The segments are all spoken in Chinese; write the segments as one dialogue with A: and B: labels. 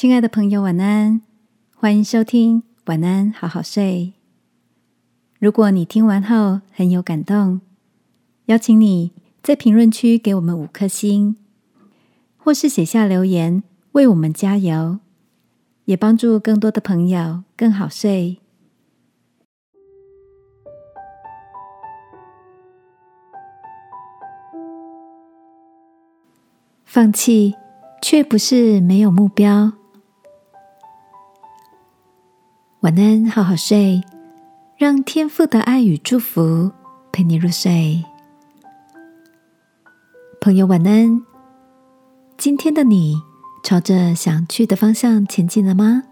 A: 亲爱的朋友，晚安！欢迎收听《晚安，好好睡》。如果你听完后很有感动，邀请你在评论区给我们五颗星，或是写下留言为我们加油，也帮助更多的朋友更好睡。放弃却不是没有目标。晚安，好好睡，让天父的爱与祝福陪你入睡。朋友，晚安。今天的你朝着想去的方向前进了吗？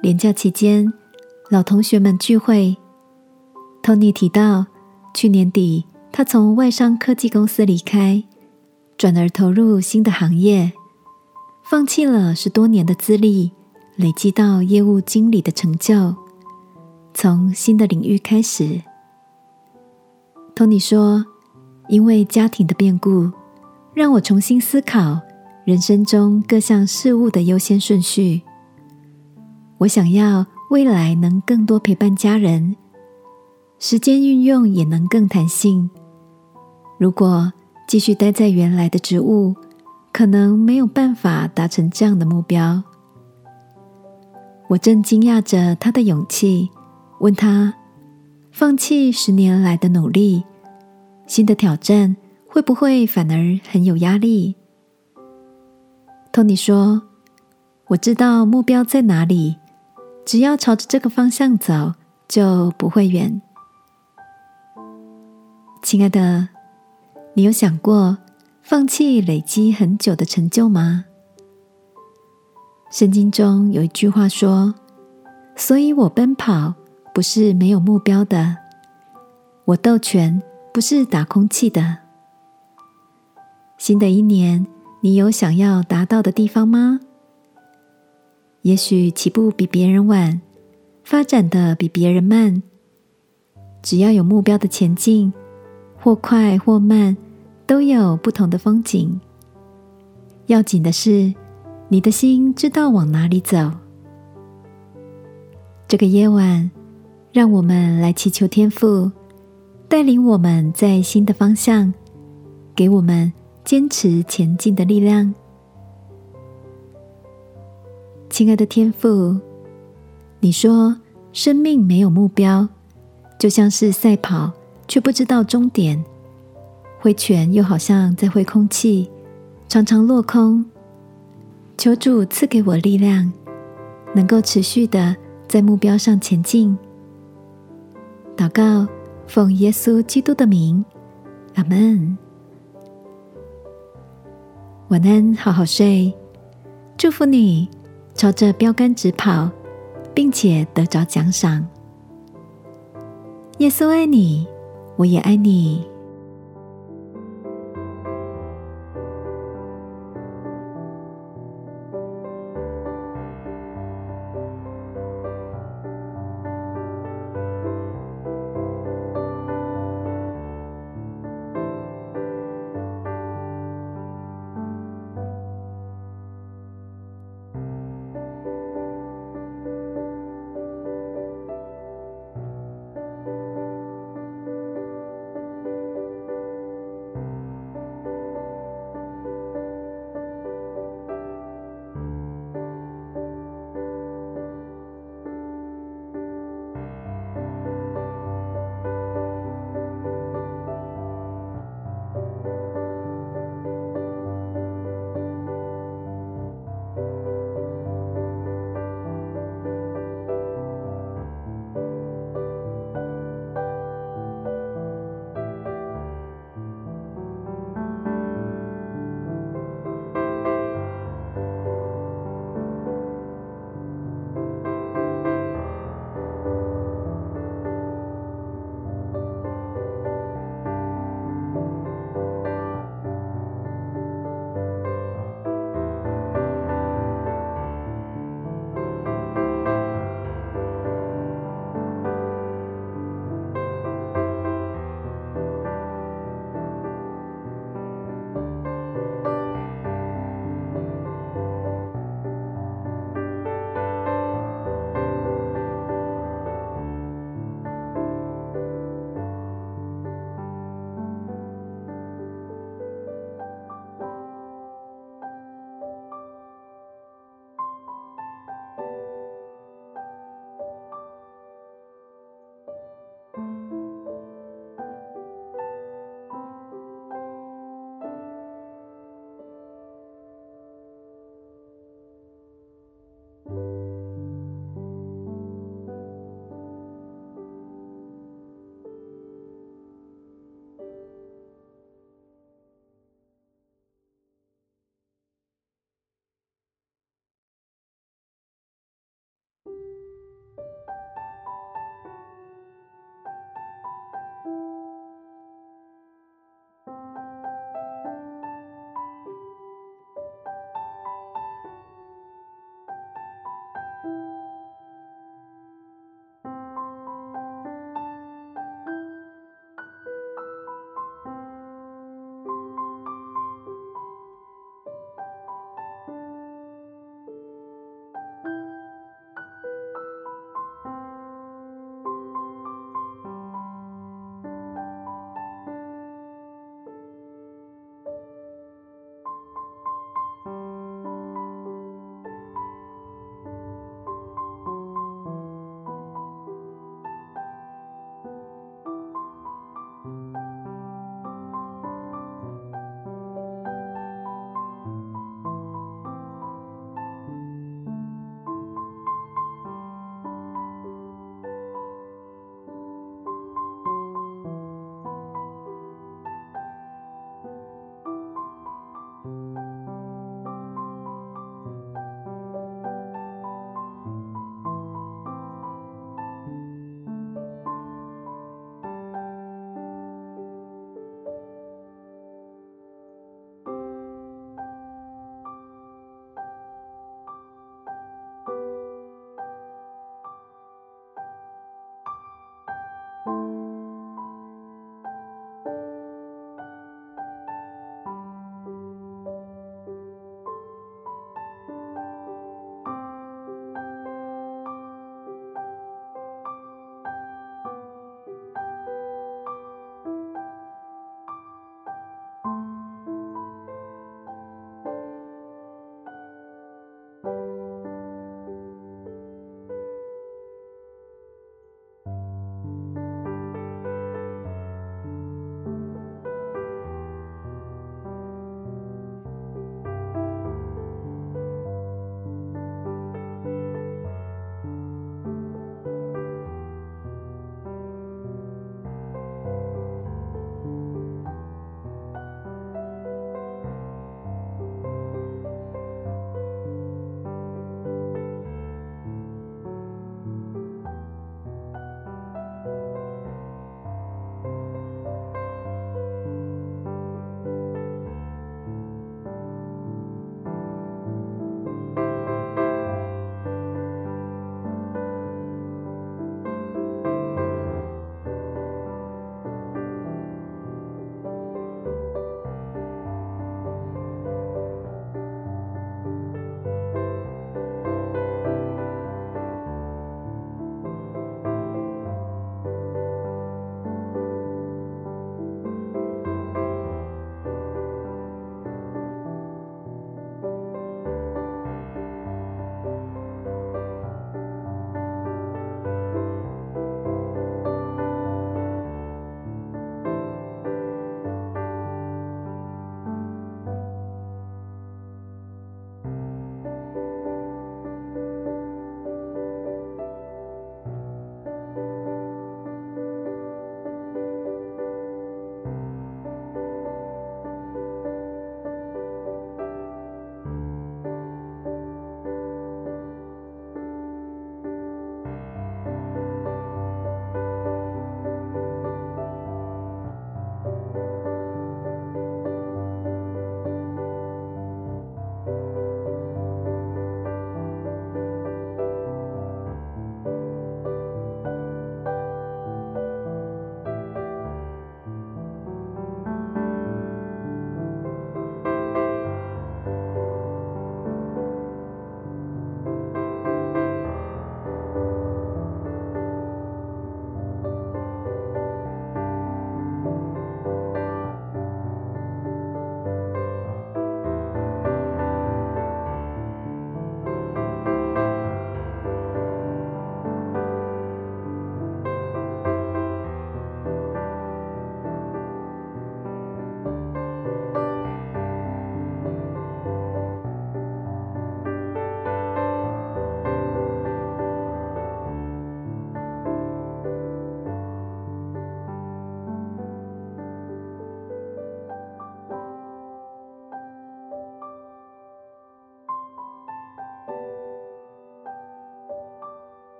A: 连假期间，老同学们聚会，Tony 提到去年底他从外商科技公司离开，转而投入新的行业，放弃了十多年的资历。累积到业务经理的成就，从新的领域开始。托尼说：“因为家庭的变故，让我重新思考人生中各项事物的优先顺序。我想要未来能更多陪伴家人，时间运用也能更弹性。如果继续待在原来的职务，可能没有办法达成这样的目标。”我正惊讶着他的勇气，问他：放弃十年来的努力，新的挑战会不会反而很有压力？托尼说：“我知道目标在哪里，只要朝着这个方向走，就不会远。”亲爱的，你有想过放弃累积很久的成就吗？圣经中有一句话说：“所以我奔跑不是没有目标的，我斗拳不是打空气的。”新的一年，你有想要达到的地方吗？也许起步比别人晚，发展的比别人慢，只要有目标的前进，或快或慢，都有不同的风景。要紧的是。你的心知道往哪里走。这个夜晚，让我们来祈求天父带领我们在新的方向，给我们坚持前进的力量。亲爱的天父，你说生命没有目标，就像是赛跑却不知道终点，挥拳又好像在挥空气，常常落空。求主赐给我力量，能够持续的在目标上前进。祷告，奉耶稣基督的名，阿门。晚安，好好睡。祝福你，朝着标杆直跑，并且得着奖赏。耶稣爱你，我也爱你。